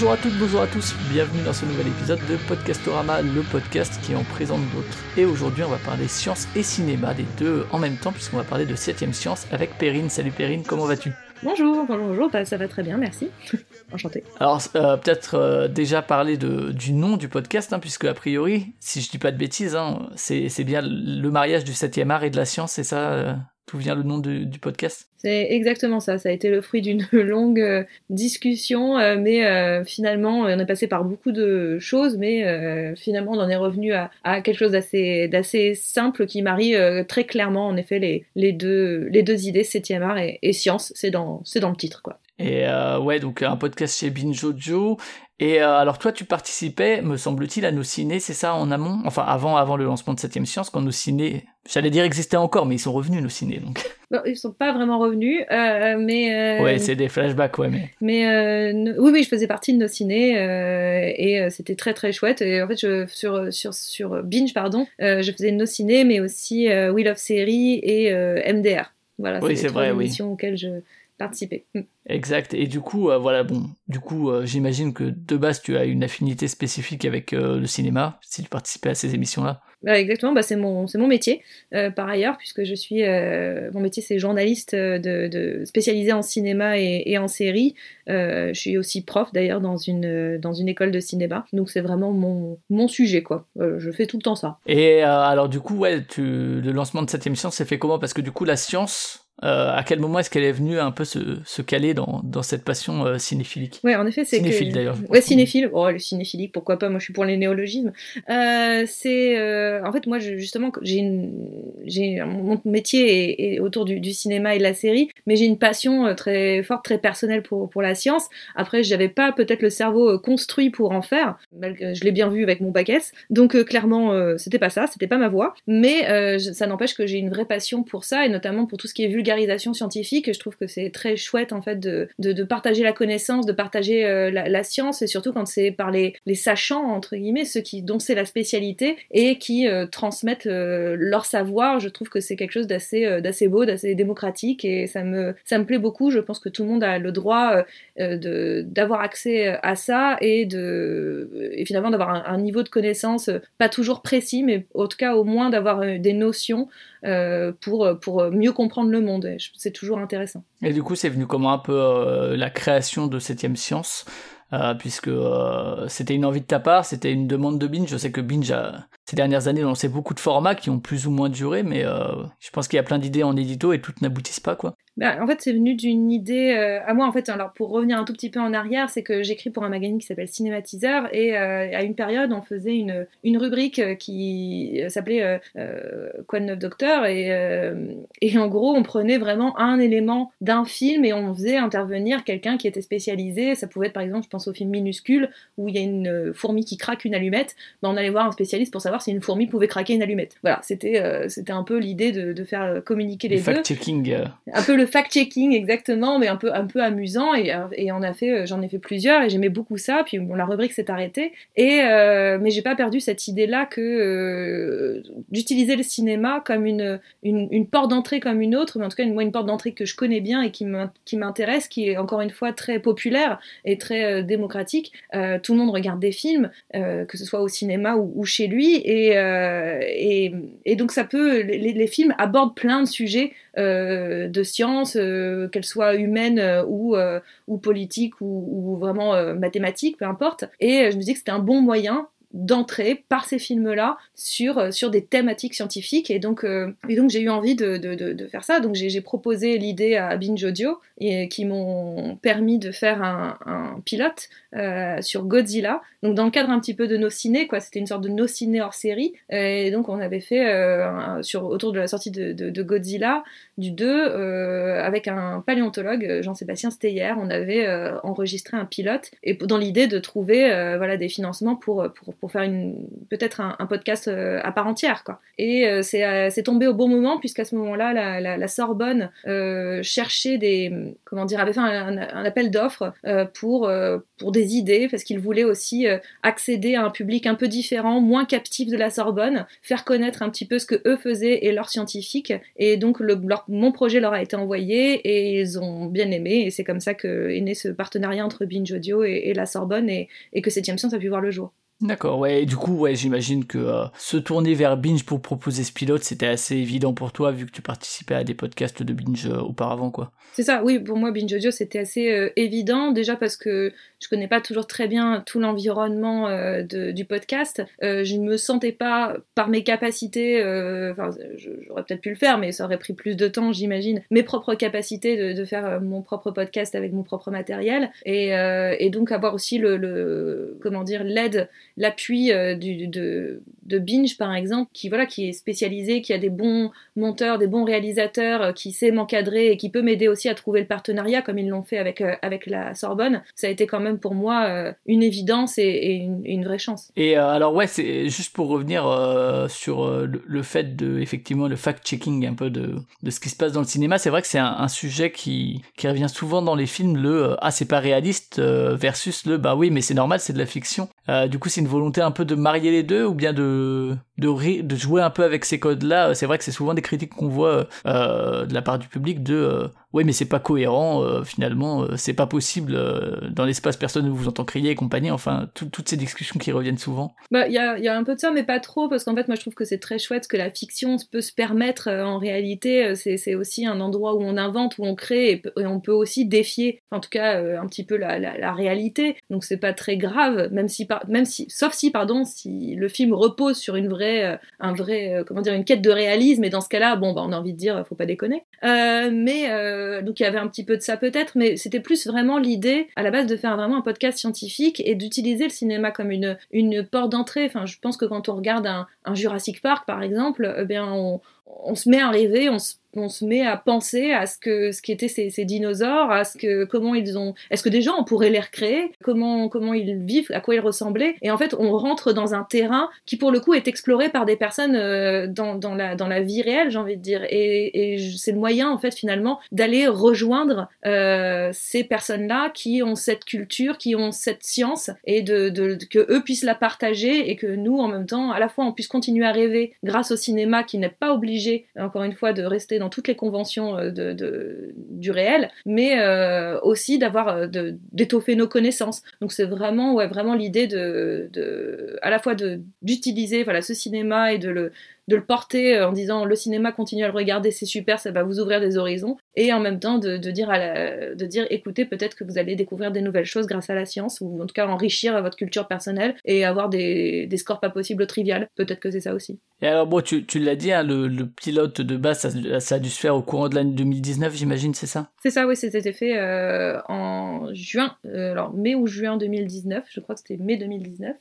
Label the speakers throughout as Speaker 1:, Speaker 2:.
Speaker 1: Bonjour à toutes, bonjour à tous, bienvenue dans ce nouvel épisode de Podcastorama, le podcast qui en présente d'autres. Et aujourd'hui on va parler science et cinéma, les deux en même temps puisqu'on va parler de 7ème science avec Perrine. Salut Perrine, comment vas-tu?
Speaker 2: Bonjour, bonjour, bonjour, bah, ça va très bien, merci. Enchanté.
Speaker 1: Alors euh, peut-être euh, déjà parler de, du nom du podcast, hein, puisque a priori, si je dis pas de bêtises, hein, c'est bien le mariage du 7ème art et de la science, c'est ça euh, D'où vient le nom du, du podcast?
Speaker 2: C'est exactement ça. Ça a été le fruit d'une longue euh, discussion, euh, mais euh, finalement, on est passé par beaucoup de choses, mais finalement, on en est revenu à, quelque chose d'assez, simple qui marie très clairement, en effet, les, deux, les deux idées, 7e art et, et science. C'est dans, c'est dans le titre, quoi.
Speaker 1: Et ouais, donc un podcast chez Binjojo. Et euh, alors toi, tu participais, me semble-t-il, à nos ciné, c'est ça, en amont? Enfin, avant, avant le lancement de 7ème Science, quand nos ciné, j'allais dire existaient encore, mais ils sont revenus, nos ciné, donc.
Speaker 2: Bon, ils sont pas vraiment revenus, euh, mais... Euh,
Speaker 1: ouais, c'est des flashbacks, ouais, mais...
Speaker 2: Mais euh, oui, oui, je faisais partie de nos ciné, euh, et euh, c'était très très chouette. Et en fait, je, sur, sur, sur Binge, pardon, je faisais nos ciné, mais aussi We Love Série et MDR. Voilà,
Speaker 1: Oui,
Speaker 2: c'est
Speaker 1: vrai, oui.
Speaker 2: auxquelles je participais. Mm.
Speaker 1: Exact. Et du coup, euh, voilà, bon, du coup, euh, j'imagine que de base, tu as une affinité spécifique avec euh, le cinéma, si tu participais à ces émissions-là.
Speaker 2: Bah, exactement, bah, c'est mon, mon métier par ailleurs, puisque je suis. mon métier, c'est journaliste de, de, spécialisé en cinéma et, et en série. Je suis aussi prof d'ailleurs dans une, dans une école de cinéma. Donc c'est vraiment mon, mon sujet, quoi. Je fais tout le temps ça.
Speaker 1: Et alors, du coup, ouais, tu, le lancement de cette émission s'est fait comment? Parce que du coup, la science, euh, à quel moment est-ce qu'elle est venue un peu se, se caler dans, dans cette passion euh, cinéphilique
Speaker 2: Ouais, en effet, c'est
Speaker 1: Cinéphile
Speaker 2: que...
Speaker 1: d'ailleurs.
Speaker 2: Ouais, cinéphile. Oh, le cinéphilique, pourquoi pas? Moi, je suis pour les néologismes. Euh, c'est, euh, en fait, moi, je- justement, j'ai une, j'ai mon métier est, est autour du, du cinéma et de la série, mais j'ai une passion euh, très forte, très personnelle pour pour la science. Après, j'avais pas peut-être le cerveau construit pour en faire. Je l'ai bien vu avec mon bac S. Donc, clairement, c'était pas ça, c'était pas ma voie. Mais ça n'empêche que j'ai une vraie passion pour ça, et notamment pour tout ce qui est vulgarisation scientifique. Je trouve que c'est très chouette, en fait, de, de, partager la connaissance, de partager euh, la, science, et surtout quand c'est par les, les sachants, entre guillemets, ceux qui, dont c'est la spécialité, et qui euh, transmettent euh, leur savoir. Je trouve que c'est quelque chose d'assez d'assez beau, d'assez démocratique, et ça me, ça me plaît beaucoup. Je pense que tout le monde a le droit de- d'avoir accès à ça, et, de, et finalement d'avoir un, un niveau de connaissance, pas toujours précis, mais en tout cas au moins d'avoir des notions pour, pour mieux comprendre le monde. C'est toujours intéressant.
Speaker 1: Et du coup, c'est venu comment un peu euh, la création de Septième Science euh, puisque euh, c'était une envie de ta part, c'était une demande de Binge. Je sais que Binge, a, ces dernières années, lancé beaucoup de formats qui ont plus ou moins duré, mais euh, je pense qu'il y a plein d'idées en édito et toutes n'aboutissent pas, quoi.
Speaker 2: Ben, en fait, c'est venu d'une idée euh, à moi. En fait, alors pour revenir un tout petit peu en arrière, c'est que j'écris pour un magazine qui s'appelle Cinématiseur et euh, à une période, on faisait une, une rubrique euh, qui s'appelait Quoi de neuf docteur? Et, et en gros, on prenait vraiment un élément d'un film et on faisait intervenir quelqu'un qui était spécialisé. Ça pouvait être par exemple, je pense au film Minuscule où il y a une fourmi qui craque une allumette. Ben, on allait voir un spécialiste pour savoir si une fourmi pouvait craquer une allumette. Voilà, c'était c'était un peu l'idée de, de faire communiquer les
Speaker 1: Le
Speaker 2: deux
Speaker 1: fact-checking.
Speaker 2: un peu le fact-checking exactement, mais un peu un peu amusant et, et on a fait, euh, j'en ai fait plusieurs et j'aimais beaucoup ça. Puis bon, la rubrique s'est arrêtée et euh, mais j'ai pas perdu cette idée-là que euh, d'utiliser le cinéma comme une une, porte d'entrée comme une autre, mais en tout cas une, moi une porte d'entrée que je connais bien et qui m'in- qui m'intéresse, qui est encore une fois très populaire et très euh, démocratique. Euh, tout le monde regarde des films, euh, que ce soit au cinéma ou, chez lui et, euh, et donc ça peut les films abordent plein de sujets euh, de sciences, euh, qu'elles soient humaines euh, ou, euh, ou politiques ou, ou vraiment euh, mathématiques, peu importe. Et euh, je me dis que c'était un bon moyen d'entrer par ces films-là sur, euh, sur des thématiques scientifiques. Et donc, euh, donc j'ai eu envie de, de, de, faire ça. Donc j'ai proposé l'idée à Binge Audio et qui m'ont permis de faire un, pilote euh, sur Godzilla. Donc dans le cadre un petit peu de nos ciné quoi. C'était une sorte de nos ciné hors série. Et donc on avait fait euh, sur autour de la sortie de, Godzilla du 2 euh, avec un paléontologue Jean-Sébastien Steyer. On avait euh, enregistré un pilote et dans l'idée de trouver euh, voilà des financements pour pour pour faire peut-être un, podcast à part entière quoi. Et c'est tombé au bon moment puisqu'à ce moment-là la, Sorbonne cherchait des comment dire avait fait un, appel d'offres pour pour des idées parce qu'ils voulaient aussi accéder à un public un peu différent, moins captif de la Sorbonne, faire connaître un petit peu ce que eux faisaient et leurs scientifiques. Et donc mon projet leur a été envoyé et ils ont bien aimé. Et c'est comme ça qu'est né ce partenariat entre Binge Audio et, la Sorbonne et, et que 7 Science a pu voir le jour.
Speaker 1: D'accord, ouais, du coup, ouais, j'imagine que euh, se tourner vers Binge pour proposer ce pilote, c'était assez évident pour toi, vu que tu participais à des podcasts de Binge euh, auparavant, quoi.
Speaker 2: C'est ça, oui, pour moi, Binge Audio, c'était assez euh, évident, déjà parce que je connais pas toujours très bien tout l'environnement du podcast. je ne me sentais pas, par mes capacités, enfin, j'aurais peut-être pu le faire, mais ça aurait pris plus de temps, j'imagine, mes propres capacités de, faire mon propre podcast avec mon propre matériel, et, donc avoir aussi le comment dire, l'aide l'appui euh, de, de, Binge par exemple, qui voilà, qui est spécialisé, qui a des bons monteurs, des bons réalisateurs, euh, qui sait m'encadrer et qui peut m'aider aussi à trouver le partenariat comme ils l'ont fait avec, euh, avec la Sorbonne, ça a été quand même pour moi une évidence et, une, vraie chance.
Speaker 1: Et alors ouais, c'est juste pour revenir sur le, fait de effectivement le fact-checking un peu de, de ce qui se passe dans le cinéma, c'est vrai que c'est un, sujet qui, qui revient souvent dans les films, le ah c'est pas réaliste versus le bah oui mais c'est normal c'est de la fiction. Du coup c'est une volonté un peu de marier les deux ou bien de de, jouer un peu avec ces codes-là. C'est vrai que c'est souvent des critiques qu'on voit euh, de la part du public de euh, ouais mais c'est pas cohérent euh, finalement euh, c'est pas possible euh, dans l'espace personne ne vous entend crier et compagnie enfin toutes ces discussions qui reviennent souvent.
Speaker 2: Bah il y a, un peu de ça mais pas trop parce qu'en fait moi je trouve que c'est très chouette que la fiction peut se permettre en réalité c'est aussi un endroit où on invente où on crée et, on peut aussi défier en tout cas un petit peu la, réalité. Donc c'est pas très grave même si même si sauf si pardon si le film repose sur une vraie un vrai comment dire une quête de réalisme et dans ce cas-là bon bah on a envie de dire faut pas déconner. Mais euh, donc il y avait un petit peu de ça peut-être, mais c'était plus vraiment l'idée à la base de faire vraiment un podcast scientifique et d'utiliser le cinéma comme une, porte d'entrée. Enfin, je pense que quand on regarde un, Jurassic Park par exemple, eh bien on, on se met à rêver, on se on se met à penser à ce que ce qu'étaient ces, ces, dinosaures, à ce que comment ils ont, est-ce que déjà on pourrait les recréer, comment comment ils vivent, à quoi ils ressemblaient, et en fait on rentre dans un terrain qui pour le coup est exploré par des personnes euh, dans, dans, la dans la vie réelle, j'ai envie de dire, et, c'est le moyen en fait finalement d'aller rejoindre euh, ces personnes-là qui ont cette culture, qui ont cette science, et que eux puissent la partager et que nous en même temps à la fois on puisse continuer à rêver grâce au cinéma qui n'est pas obligé encore une fois de rester dans toutes les conventions euh, du réel, mais euh, aussi d'avoir euh, d'étoffer nos connaissances. Donc c'est vraiment, ouais, vraiment l'idée de, à la fois d'utiliser ce cinéma et de le de le porter euh, en disant le cinéma continue à le regarder, c'est super, ça va vous ouvrir des horizons, et en même temps de, dire, à de dire écoutez, peut-être que vous allez découvrir des nouvelles choses grâce à la science, ou en tout cas enrichir votre culture personnelle et avoir des, des scores pas possibles au trivial. Peut-être que c'est ça aussi.
Speaker 1: Et alors, bon, tu, tu l'as dit, hein, le, le, pilote de base, ça, ça, a dû se faire au courant de l'année 2019, j'imagine, c'est ça?
Speaker 2: C'est ça, oui, c'était fait euh, en juin, euh, alors mai ou juin 2019, je crois que c'était mai 2019.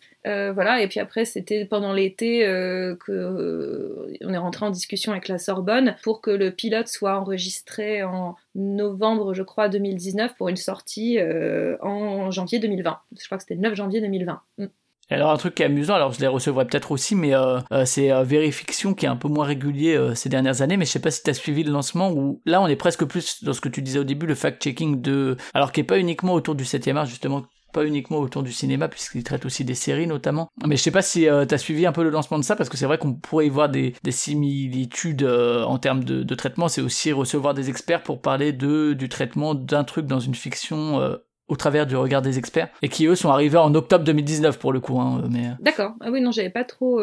Speaker 2: voilà, et puis après, c'était pendant l'été que on est rentré en discussion avec la Sorbonne pour que le pilote soit enregistré en novembre, je crois, 2019 pour une sortie euh, en janvier 2020. Je crois que c'était 9 janvier 2020. Mm.
Speaker 1: Alors un truc qui est amusant, alors je les recevrai peut-être aussi, mais euh, euh, c'est Vérifiction qui est un peu moins régulier ces dernières années, mais je sais pas si tu as suivi le lancement où là on est presque plus dans ce que tu disais au début, le fact-checking de... Alors qui est pas uniquement autour du 7e art justement, pas uniquement autour du cinéma, puisqu'il traite aussi des séries notamment. Mais je sais pas si euh, tu as suivi un peu le lancement de ça, parce que c'est vrai qu'on pourrait y voir des, similitudes euh, en termes de, traitement. C'est aussi recevoir des experts pour parler de, du traitement d'un truc dans une fiction euh, au travers du regard des experts et qui eux sont arrivés en octobre 2019 pour le coup hein, mais
Speaker 2: d'accord ah oui non j'avais pas trop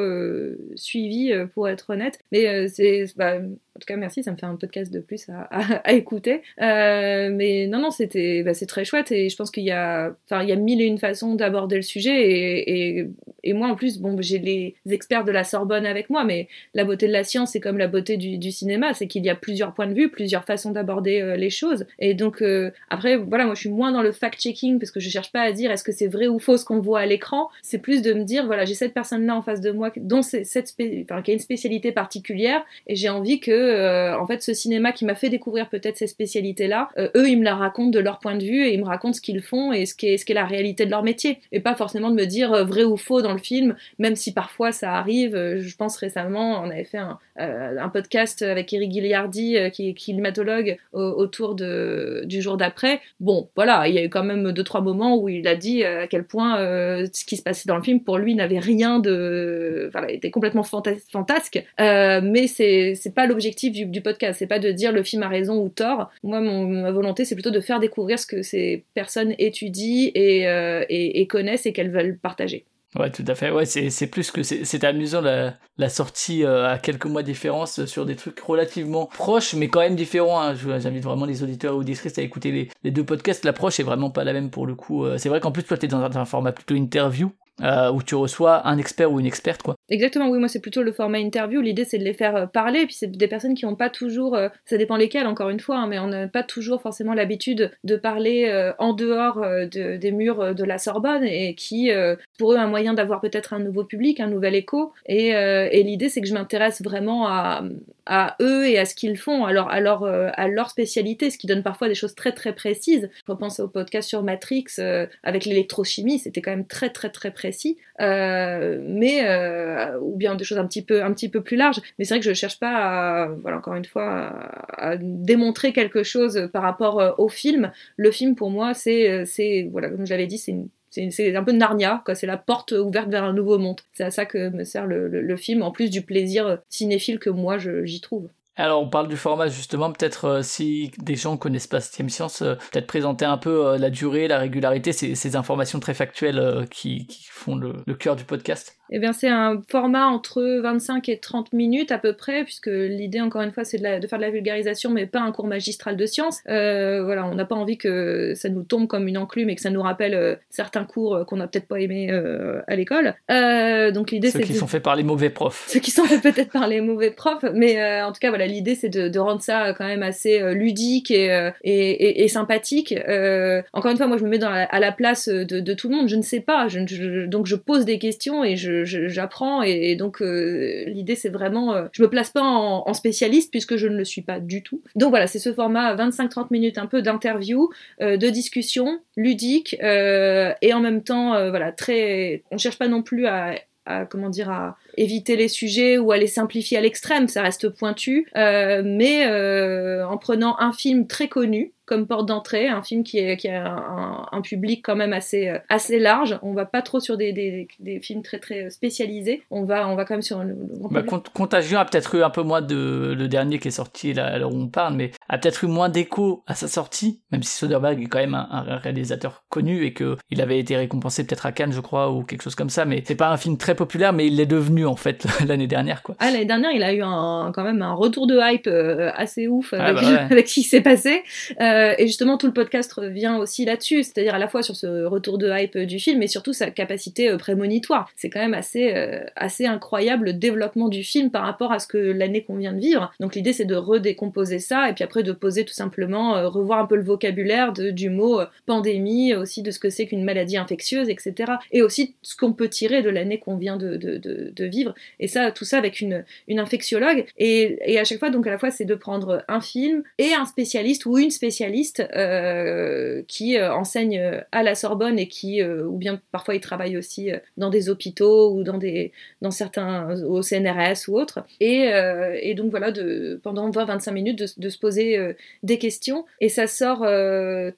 Speaker 2: suivi pour être honnête mais c'est bah, en tout cas, merci, ça me fait un podcast de plus à, écouter. Euh, mais non, non, c'était, bah, c'est très chouette et je pense qu'il y a, y a mille et une façons d'aborder le sujet et, moi, en plus, bon, j'ai les experts de la Sorbonne avec moi, mais la beauté de la science, c'est comme la beauté du, cinéma, c'est qu'il y a plusieurs points de vue, plusieurs façons d'aborder euh, les choses. Et donc, euh, après, voilà, moi, je suis moins dans le fact-checking parce que je cherche pas à dire est-ce que c'est vrai ou faux ce qu'on voit à l'écran. C'est plus de me dire, voilà, j'ai cette personne-là en face de moi dont cette, enfin, qui a une spécialité particulière et j'ai envie que euh, en fait ce cinéma qui m'a fait découvrir peut-être ces spécialités-là, euh, eux ils me la racontent de leur point de vue et ils me racontent ce qu'ils font et ce qui est, ce qui est la réalité de leur métier et pas forcément de me dire euh, vrai ou faux dans le film, même si parfois ça arrive. Je pense récemment on avait fait un, podcast avec Eric Gilliardi qui est climatologue au- autour du jour d'après. Bon voilà, il y a eu quand même deux trois moments où il a dit à quel point ce qui se passait dans le film pour lui n'avait rien de, était complètement fanta- fantasque. Mais c'est c'est pas l'objectif du, du podcast, c'est pas de dire le film a raison ou tort. Moi, mon, ma volonté, c'est plutôt de faire découvrir ce que ces personnes étudient et, euh, et, connaissent et qu'elles veulent partager.
Speaker 1: Ouais, tout à fait. Ouais, c'est plus que c'est amusant la, sortie euh, à quelques mois différence sur des trucs relativement proches, mais quand même différents. hein. J'invite vraiment les auditeurs et auditrices à écouter les, deux podcasts. L'approche est vraiment pas la même pour le coup. Euh, C'est vrai qu'en plus, toi, t'es dans un format plutôt interview. Euh, où tu reçois un expert ou une experte, quoi.
Speaker 2: Exactement, oui, moi c'est plutôt le format interview. L'idée c'est de les faire euh, parler, puis c'est des personnes qui n'ont pas toujours, euh, ça dépend lesquelles encore une fois, hein, mais on n'a pas toujours forcément l'habitude de parler euh, en dehors de- des murs de la Sorbonne et qui, pour eux, un moyen d'avoir peut-être un nouveau public, un nouvel écho. Et, l'idée c'est que je m'intéresse vraiment à, eux et à ce qu'ils font, leur, à, leur, à leur spécialité, ce qui donne parfois des choses très très précises. Je repense au podcast sur Matrix avec l'électrochimie, c'était quand même très très très précis. Euh, mais euh, ou bien des choses un petit peu un petit peu plus larges mais c'est vrai que je cherche pas à, voilà encore une fois à, démontrer quelque chose par rapport euh, au film le film pour moi c'est voilà comme je l'avais dit c'est c'est un peu Narnia, quoi. C'est la porte ouverte vers un nouveau monde. C'est à ça que me sert le, le- le film, en plus du plaisir cinéphile que moi j'y trouve.
Speaker 1: Alors, on parle du format justement, peut-être euh, si des gens connaissent pas 7 Science, euh, peut-être présenter un peu euh, la durée, la régularité, ces, ces informations très factuelles qui, qui font le, le cœur du podcast.
Speaker 2: Eh bien, c'est un format entre 25 et 30 minutes à peu près, puisque l'idée, encore une fois, c'est de, faire de la vulgarisation, mais pas un cours magistral de sciences. Euh, voilà, on n'a pas envie que ça nous tombe comme une enclume et que ça nous rappelle certains cours qu'on n'a peut-être pas aimés à l'école. Donc l'idée,
Speaker 1: Ceux
Speaker 2: c'est
Speaker 1: qui
Speaker 2: de-
Speaker 1: sont faits par les mauvais profs.
Speaker 2: ceux qui sont faits peut-être par les mauvais profs, mais en tout cas voilà l'idée c'est de, rendre ça quand même assez euh, ludique et, euh, sympathique. Euh, encore une fois moi je me mets à la place de, tout le monde, je ne sais pas, donc je pose des questions et j'apprends et, donc euh, l'idée c'est vraiment, euh, je me place pas en, en spécialiste puisque je ne le suis pas du tout. Donc voilà c'est ce format 25-30 minutes un peu d'interview, euh, de discussion ludique euh, et en même temps euh, voilà très, on cherche pas non plus à à comment dire à éviter les sujets ou à les simplifier à l'extrême, ça reste pointu, euh, mais euh, en prenant un film très connu comme porte d'entrée, un film qui, est, qui a un, un public quand même assez, euh, assez large. On va pas trop sur des, des, des films très très spécialisés. On va, on va quand même sur le,
Speaker 1: Bah, Contagion a peut-être eu un peu moins de le dernier qui est sorti là, à l'heure où on parle, mais a peut-être eu moins d'écho à sa sortie, même si Soderbergh est quand même un, un réalisateur connu et que il avait été récompensé peut-être à Cannes, je crois, ou quelque chose comme ça. Mais c'est pas un film très populaire, mais il l'est devenu en fait l'année dernière, quoi.
Speaker 2: Ah, l'année dernière, il a eu un, quand même un retour de hype euh, assez ouf
Speaker 1: Ah,
Speaker 2: avec,
Speaker 1: bah ouais.
Speaker 2: avec ce qui s'est passé. Euh, et justement, tout le podcast revient aussi là-dessus, c'est-à-dire à la fois sur ce retour de hype du film, mais surtout sa capacité euh, prémonitoire. C'est quand même assez, euh, assez incroyable le développement du film par rapport à ce que l'année qu'on vient de vivre. Donc l'idée, c'est de redécomposer ça, et puis après de poser tout simplement, euh, revoir un peu le vocabulaire du mot euh, pandémie, aussi de ce que c'est qu'une maladie infectieuse, etc. Et aussi ce qu'on peut tirer de l'année qu'on vient de, de vivre. Et ça, tout ça avec une, une infectiologue. Et, et à chaque fois, donc à la fois, c'est de prendre un film et un spécialiste ou une spécialiste euh, qui euh, enseigne euh, à la Sorbonne et qui, ou bien parfois, il travaille aussi dans des hôpitaux ou dans des, dans certains, au CNRS ou autres. Et, et donc voilà, de, pendant 20-25 minutes, de, de se poser des questions. Et ça sort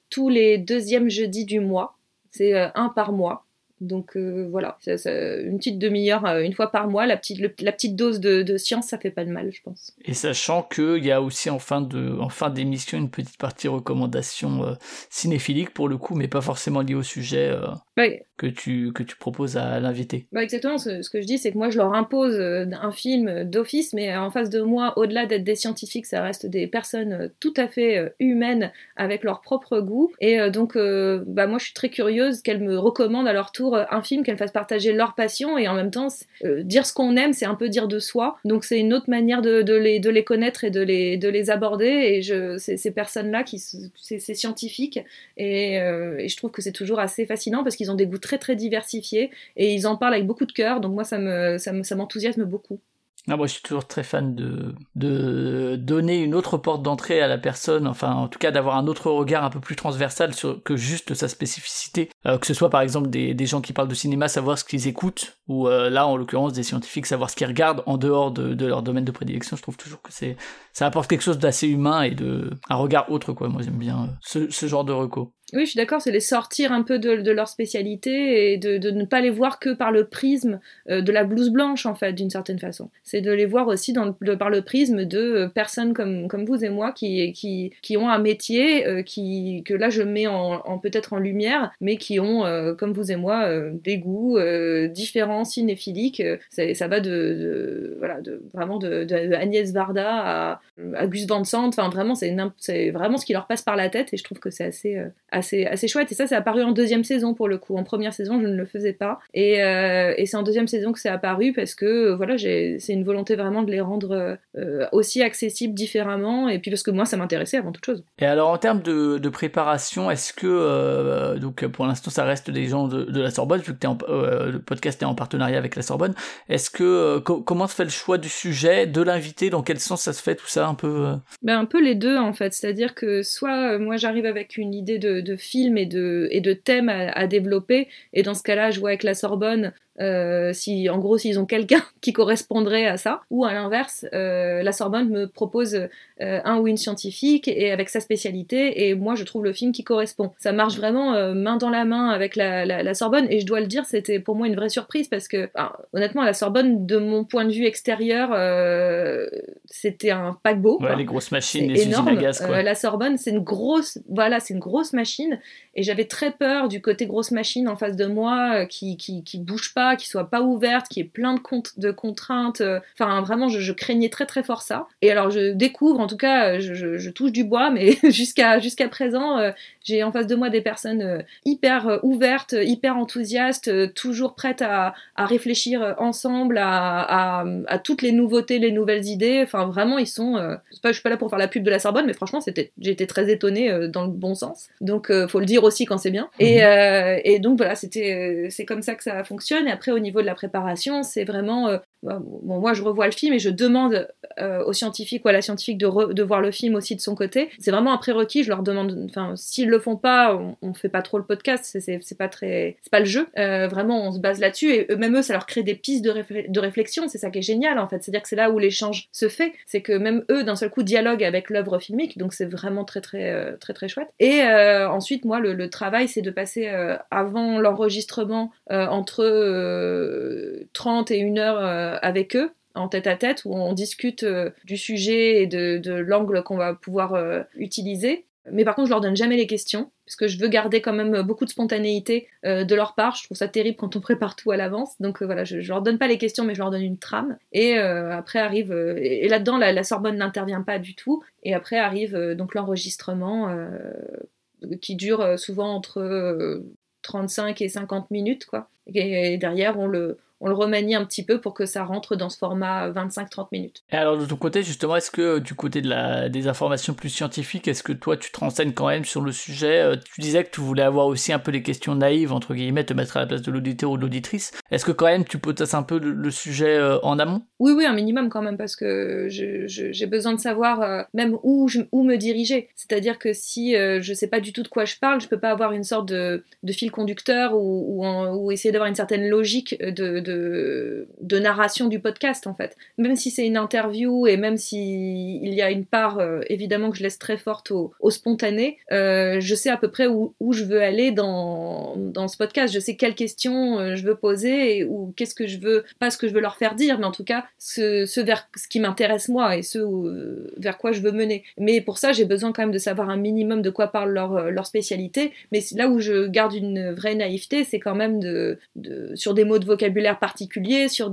Speaker 2: tous les deuxièmes jeudis du mois. C'est un par mois. Donc euh, voilà, ça- ça- une petite demi-heure, euh, une fois par mois, la petite, le- la petite dose de, de science, ça fait pas de mal, je pense.
Speaker 1: Et sachant qu'il y a aussi en fin de en fin d'émission une petite partie recommandation euh, cinéphilique pour le coup, mais pas forcément liée au sujet euh,
Speaker 2: Ouais,
Speaker 1: que tu que tu proposes à l'invité.
Speaker 2: bah exactement, ce, ce que je dis, c'est que moi, je leur impose un film d'office, mais en face de moi, au-delà d'être des scientifiques, ça reste des personnes tout à fait humaines, avec leur propre goût. Et donc, bah, moi, je suis très curieuse qu'elles me recommandent à leur tour euh, un film, qu'elles fassent partager leur passion, et en même temps, euh, dire ce qu'on aime, c'est un peu dire de soi. Donc, c'est une autre manière de, les, de les connaître et de les, de les aborder. Et je, ces personnes-là, qui, c'est scientifique, et, euh, et je trouve que c'est toujours assez fascinant parce qu'ils ont des goûts très très diversifiés et ils en parlent avec beaucoup de cœur. Donc moi ça me ça me- ça m'enthousiasme beaucoup.
Speaker 1: Ah, moi, je suis toujours très fan de, de donner une autre porte d'entrée à la personne, enfin, en tout cas, d'avoir un autre regard un peu plus transversal sur, que juste sa spécificité. Euh, que ce soit, par exemple, des, des, gens qui parlent de cinéma, savoir ce qu'ils écoutent, ou euh, là, en l'occurrence, des scientifiques, savoir ce qu'ils regardent en dehors de, de, leur domaine de prédilection. Je trouve toujours que c'est, ça apporte quelque chose d'assez humain et de, un regard autre, quoi. Moi, j'aime bien euh, ce, ce genre de recours.
Speaker 2: Oui, je suis d'accord, c'est les sortir un peu de, leur spécialité et de, ne pas les voir que par le prisme euh, de la blouse blanche, en fait, d'une certaine façon. C'est de les voir aussi par le prisme de euh, personnes comme, vous et moi qui, qui, ont un métier euh, que là je mets peut-être en lumière, mais qui ont, comme vous et moi, des goûts différents, cinéphiliques. ça va de, voilà, de, vraiment de, de, Agnès Varda à, à Gus Van Sant. Enfin, vraiment, c'est vraiment ce qui leur passe par la tête et je trouve que c'est assez assez, assez chouette. Et ça, c'est apparu en deuxième saison pour le coup. En première saison, je ne le faisais pas. Et, euh, et c'est en deuxième saison que c'est apparu parce que euh, voilà, c'est une volonté vraiment de les rendre euh, aussi accessibles différemment. Et puis parce que moi, ça m'intéressait avant toute chose.
Speaker 1: Et alors, en termes de, de préparation, est-ce que, euh, donc pour l'instant, ça reste des gens de, de la Sorbonne, vu que es en, le podcast est en partenariat avec la Sorbonne. Est-ce que, co comment se fait le choix du sujet, de l'invité, dans quel sens ça se fait, tout ça un peu
Speaker 2: ben, Un peu les deux en fait. C'est-à-dire que soit moi j'arrive avec une idée de, de films et de, et de thèmes à, à, développer. Et dans ce cas-là, je vois avec la Sorbonne euh, si en gros s'ils ont quelqu'un qui correspondrait à ça, ou à l'inverse, euh, la Sorbonne me propose euh, un ou une scientifique et avec sa spécialité, et moi je trouve le film qui correspond. Ça marche vraiment main dans la main avec la, la, la, Sorbonne, et je dois le dire, c'était pour moi une vraie surprise parce que honnêtement la Sorbonne, de mon point de vue extérieur, c'était un paquebot.
Speaker 1: Ouais, les grosses machines, les énorme. usines à gaz. Quoi.
Speaker 2: la Sorbonne, c'est une grosse, voilà, c'est une grosse machine, et j'avais très peur du côté grosse machine en face de moi qui qui, qui bouge pas qui soit pas ouverte, qui est plein de, de contraintes. Euh, enfin, vraiment, je, je, craignais très très fort ça. Et alors, je découvre, en tout cas, je, je, je touche du bois, mais jusqu'à jusqu'à présent, euh, j'ai en face de moi des personnes euh, hyper ouvertes, hyper enthousiastes, toujours prêtes à, à réfléchir ensemble à, à, à, toutes les nouveautés, les nouvelles idées. Enfin, vraiment, ils sont. Pas, je suis pas là pour faire la pub de la Sorbonne, mais franchement, c'était, été très étonnée dans le bon sens. Donc, faut le dire aussi quand c'est bien. Mmh. Et, mhm. et donc voilà, c'était, c'est comme ça que ça fonctionne. Et après, au niveau de la préparation, c'est vraiment euh, bon, moi je revois le film et je demande euh, aux scientifiques ou à la scientifique de, re, de, voir le film aussi de son côté. C'est vraiment un prérequis. Je leur demande, enfin, s'ils le font pas, on, on, fait pas trop le podcast. C'est pas très, c'est pas le jeu. Euh, vraiment, on se base là-dessus et même eux, ça leur crée des pistes de, de réflexion. C'est ça qui est génial en fait. C'est-à-dire que c'est là où l'échange se fait. C'est que même eux, d'un seul coup, dialoguent avec l'œuvre filmique. Donc c'est vraiment très très euh, très très chouette. Et ensuite, moi, le, le travail, c'est de passer avant l'enregistrement entre 30 et 1 heure avec eux en tête à tête où on discute euh, du sujet et de, l'angle qu'on va pouvoir euh, utiliser. Mais par contre, je leur donne jamais les questions, parce que je veux garder quand même beaucoup de spontanéité euh, de leur part. Je trouve ça terrible quand on prépare tout à l'avance. Donc euh, voilà, je, je leur donne pas les questions, mais je leur donne une trame. Et euh, après arrive, et, et là-dedans, la, la, Sorbonne n'intervient pas du tout. Et après arrive donc l'enregistrement, qui dure souvent entre 35 et 50 minutes, quoi. Et, derrière, on le, on le remanie un petit peu pour que ça rentre dans ce format 25-30 minutes.
Speaker 1: Et alors de ton côté, justement, est-ce que du côté de la, des informations plus scientifiques, est-ce que toi tu te renseignes quand même sur le sujet euh, Tu disais que tu voulais avoir aussi un peu les questions naïves, entre guillemets, te mettre à la place de l'auditeur ou de l'auditrice. Est-ce que quand même tu potasses un peu le, le sujet euh, en amont?
Speaker 2: Oui, oui, un minimum quand même, parce que j'ai besoin de savoir euh, même où, je, où me diriger. C'est-à-dire que si euh, je sais pas du tout de quoi je parle, je peux pas avoir une sorte de, de fil conducteur ou, ou, en, ou essayer d'avoir une certaine logique de, de, de, narration du podcast en fait. Même si c'est une interview et même si il y a une part euh, évidemment que je laisse très forte au, au spontané, euh, je sais à peu près où, je veux aller dans, dans ce podcast. Je sais quelles questions euh, je veux poser ou qu'est-ce que je veux, pas ce que je veux leur faire dire, mais en tout cas ce, vers ce qui m'intéresse moi et ce vers quoi je veux mener. Mais pour ça, j'ai besoin quand même de savoir un minimum de quoi parle leur, leur spécialité. Mais là où je garde une vraie naïveté, c'est quand même de, sur des mots de vocabulaire particuliers, sur,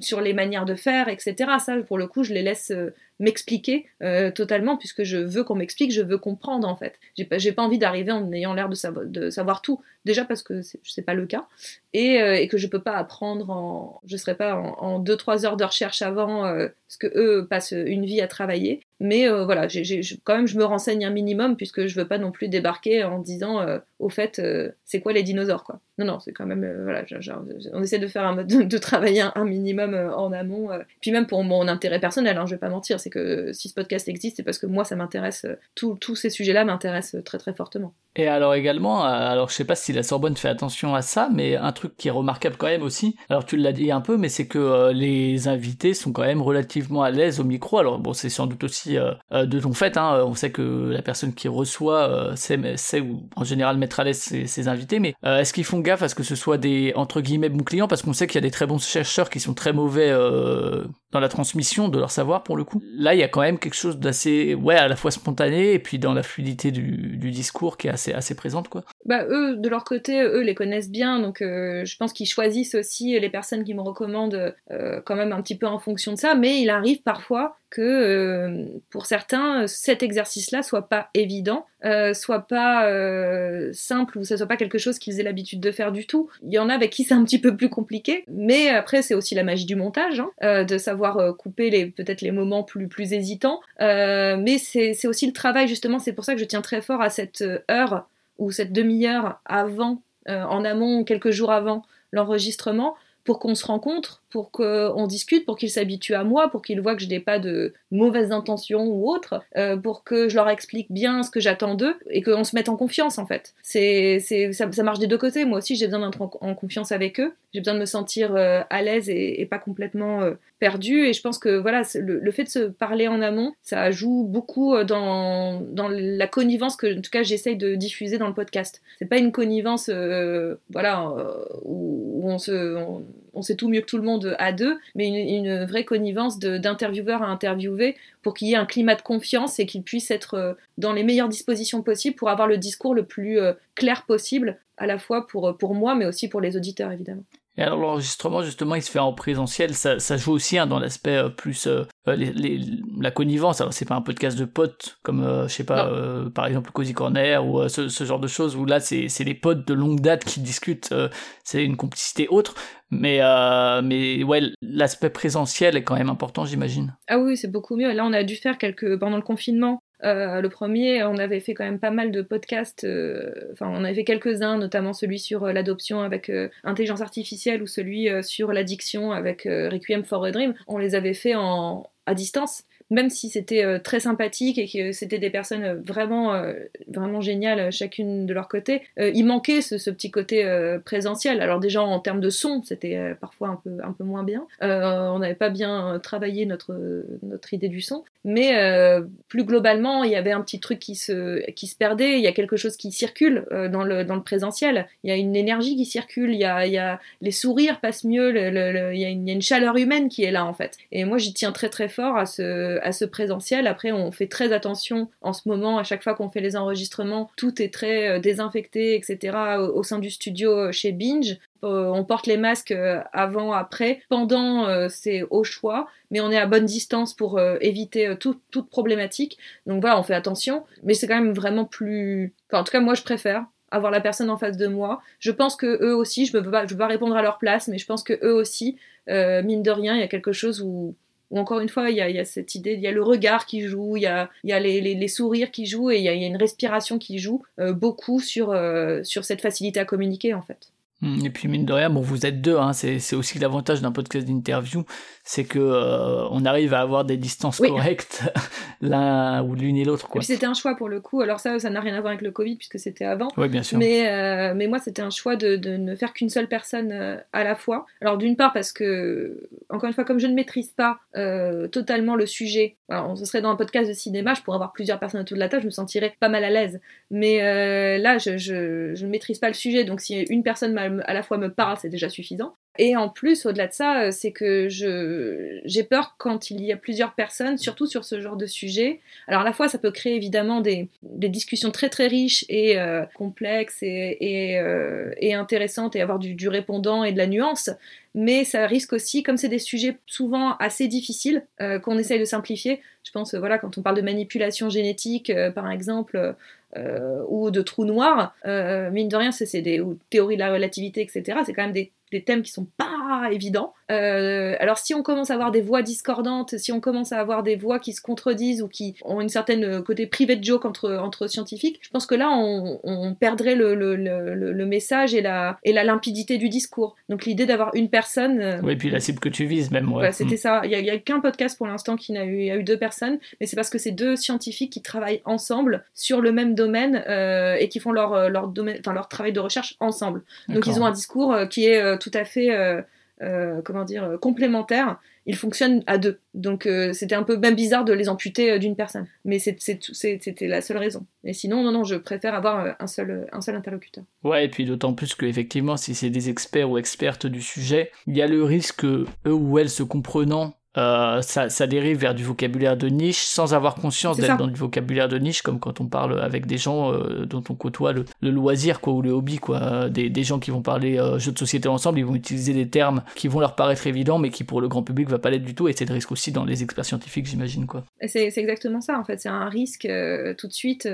Speaker 2: sur les manières de faire, etc. Ça, pour le coup, je les laisse, m'expliquer totalement, puisque je veux qu'on m'explique, je veux comprendre en fait. J'ai pas, pas envie d'arriver en ayant l'air de, de, savoir tout, déjà parce que c'est pas le cas, et, et, que je peux pas apprendre en, je serai pas en 2-3 heures de recherche avant, parce que eux passent une vie à travailler. Mais euh, voilà, j'ai, quand même, je me renseigne un minimum puisque je veux pas non plus débarquer en disant, euh, au fait, euh, c'est quoi les dinosaures, quoi. Non, non, c'est quand même, voilà, on essaie de faire un mode de, travailler un, minimum en amont. Puis même pour mon intérêt personnel, hein, je vais pas mentir, c'est que si ce podcast existe, c'est parce que moi, ça m'intéresse, tous ces sujets-là m'intéressent très très fortement.
Speaker 1: Et alors également, alors je sais pas si la Sorbonne fait attention à ça, mais un truc qui est remarquable quand même aussi, alors tu l'as dit un peu, mais c'est que les invités sont quand même relativement à l'aise au micro. Alors bon, c'est sans doute aussi euh, euh, de ton fait. Hein. On sait que la personne qui reçoit euh, sait, ou en général mettre à l'aise ses, invités, mais est-ce qu'ils font gaffe à ce que ce soit des entre guillemets bons clients? Parce qu'on sait qu'il y a des très bons chercheurs qui sont très mauvais dans la transmission de leur savoir pour le coup. Là, il y a quand même quelque chose d'assez, ouais, à la fois spontané et puis dans la fluidité du, discours qui est assez, assez présente, quoi.
Speaker 2: Bah, eux, de leur côté, eux les connaissent bien, donc je pense qu'ils choisissent aussi les personnes qui me recommandent quand même un petit peu en fonction de ça, mais il arrive parfois que euh, pour certains, cet exercice-là soit pas évident, euh, soit pas euh, simple ou ça soit pas quelque chose qu'ils aient l'habitude de faire du tout. Il y en a avec qui c'est un petit peu plus compliqué, mais après c'est aussi la magie du montage, hein, de savoir couper les peut-être les moments plus plus hésitants. mais c'est aussi le travail justement. C'est pour ça que je tiens très fort à cette heure ou cette demi-heure avant, en amont, quelques jours avant l'enregistrement, pour qu'on se rencontre, pour qu'on discute, pour qu'ils s'habituent à moi, pour qu'ils voient que je n'ai pas de mauvaises intentions ou autres, euh, pour que je leur explique bien ce que j'attends d'eux et qu'on se mette en confiance en fait. C'est, ça, ça, marche des deux côtés. Moi aussi, j'ai besoin d'être en, confiance avec eux. J'ai besoin de me sentir euh, à l'aise et, pas complètement euh, perdu. Et je pense que voilà, le, fait de se parler en amont, ça joue beaucoup dans, dans la connivence que, en tout cas, j'essaye de diffuser dans le podcast. C'est pas une connivence, voilà, où, on se, sait tout mieux que tout le monde à deux, mais une, vraie connivence d'intervieweur à interviewer pour qu'il y ait un climat de confiance et qu'il puisse être euh, dans les meilleures dispositions possibles pour avoir le discours le plus euh, clair possible, à la fois pour, pour moi, mais aussi pour les auditeurs, évidemment.
Speaker 1: Et alors l'enregistrement justement il se fait en présentiel, ça, ça joue aussi hein, dans l'aspect euh, plus euh, les, la connivence. Alors c'est pas un podcast de potes comme euh, je sais pas par exemple Cozy Corner ou ce, ce, genre de choses où là c'est les potes de longue date qui discutent, c'est une complicité autre. Mais mais ouais l'aspect présentiel est quand même important j'imagine.
Speaker 2: Ah oui c'est beaucoup mieux. Là on a dû faire quelques pendant le confinement euh, le premier, on avait fait quand même pas mal de podcasts, euh, enfin on avait fait quelques-uns, notamment celui sur euh, l'adoption avec intelligence artificielle ou celui sur l'addiction avec Requiem for a Dream. On les avait fait en, à distance même si c'était euh, très sympathique et que c'était des personnes euh, vraiment, euh, vraiment géniales chacune de leur côté, il manquait ce, petit côté présentiel. Alors déjà en termes de son, c'était parfois un peu, un peu moins bien. on n'avait pas bien travaillé notre, notre idée du son, mais plus globalement, il y avait un petit truc qui se, qui se perdait. Il y a quelque chose qui circule dans, le, dans le présentiel. Il y a une énergie qui circule. Il y a, il y a les sourires passent mieux. il y a une chaleur humaine qui est là en fait. Et moi, j'y tiens très très fort à ce à ce présentiel. Après, on fait très attention en ce moment, à chaque fois qu'on fait les enregistrements, tout est très euh, désinfecté, etc. au, sein du studio euh, chez Binge. Euh, on porte les masques avant, après, pendant, c'est au choix, mais on est à bonne distance pour éviter toute problématique. Donc voilà, on fait attention, mais c'est quand même vraiment plus... En tout cas, moi, je préfère avoir la personne en face de moi. Je pense que eux aussi, je ne veux, pas, je pas répondre à leur place, mais je pense que eux aussi, mine de rien, il y a quelque chose où ou encore une fois, il y, a, cette idée, il y a le regard qui joue, il y a, les, sourires qui jouent et il y a, une respiration qui joue euh, beaucoup euh, sur cette facilité à communiquer en fait.
Speaker 1: Hum, et puis mine de rien, bon, vous êtes deux, hein, c'est aussi l'avantage d'un podcast d'interview, c'est que euh, on arrive à avoir des distances correctes l'un ou l'une et l'autre.
Speaker 2: Et puis c'était un choix pour le coup. Alors ça, ça n'a rien à voir avec le Covid puisque c'était avant.
Speaker 1: Oui, bien sûr.
Speaker 2: Mais euh, mais moi, c'était un choix de, de, ne faire qu'une seule personne euh, à la fois. Alors d'une part parce que encore une fois, comme je ne maîtrise pas totalement le sujet, alors ce serait dans un podcast de cinéma, je pourrais avoir plusieurs personnes autour de la table, je me sentirais pas mal à l'aise. Mais là, je, je, je ne maîtrise pas le sujet, donc si une personne à la fois me parle, c'est déjà suffisant. Et en plus, au-delà de ça, c'est que je j'ai peur quand il y a plusieurs personnes, surtout sur ce genre de sujet. Alors à la fois, ça peut créer évidemment des, des discussions très très riches et euh, complexes et, euh, et, intéressantes et avoir du, du répondant et de la nuance mais ça risque aussi, comme c'est des sujets souvent assez difficiles, euh, qu'on essaye de simplifier. Je pense, euh, voilà, quand on parle de manipulation génétique, euh, par exemple, euh, ou de trous noirs, euh, mine de rien, c'est des ou théories de la relativité, etc. C'est quand même des, des, thèmes qui sont pas évidents. Euh, alors si on commence à avoir des voix discordantes, si on commence à avoir des voix qui se contredisent ou qui ont une certaine côté privé de joke entre, entre scientifiques, je pense que là on, on perdrait le, le, le, le, message et la, et la limpidité du discours. Donc l'idée d'avoir une personne. Euh,
Speaker 1: oui, puis la cible que tu vises même. Ouais.
Speaker 2: ouais C'était ça. Il y a, a qu'un podcast pour l'instant qui n'a eu, y a eu deux personnes, mais c'est parce que c'est deux scientifiques qui travaillent ensemble sur le même domaine euh, et qui font leur, leur, domaine, leur travail de recherche ensemble. Donc ils ont un discours euh, qui est euh, tout à fait, euh, comment dire, complémentaire. Ils fonctionnent à deux. Donc c'était un peu même bizarre de les amputer d'une personne. Mais c'était la seule raison. Et sinon, non, non, je préfère avoir un seul, un seul interlocuteur.
Speaker 1: Ouais, et puis d'autant plus que effectivement, si c'est des experts ou expertes du sujet, il y a le risque eux ou elles se comprenant euh, ça, ça, dérive vers du vocabulaire de niche sans avoir conscience d'être dans du vocabulaire de niche, comme quand on parle avec des gens euh, dont on côtoie le, le, loisir quoi, ou le hobby. Quoi. Des, des gens qui vont parler euh, jeux de société ensemble, ils vont utiliser des termes qui vont leur paraître évidents, mais qui pour le grand public va pas l'être du tout. Et c'est le risque aussi dans les experts scientifiques, j'imagine. quoi.
Speaker 2: C'est exactement ça, en fait. C'est un risque euh, tout de suite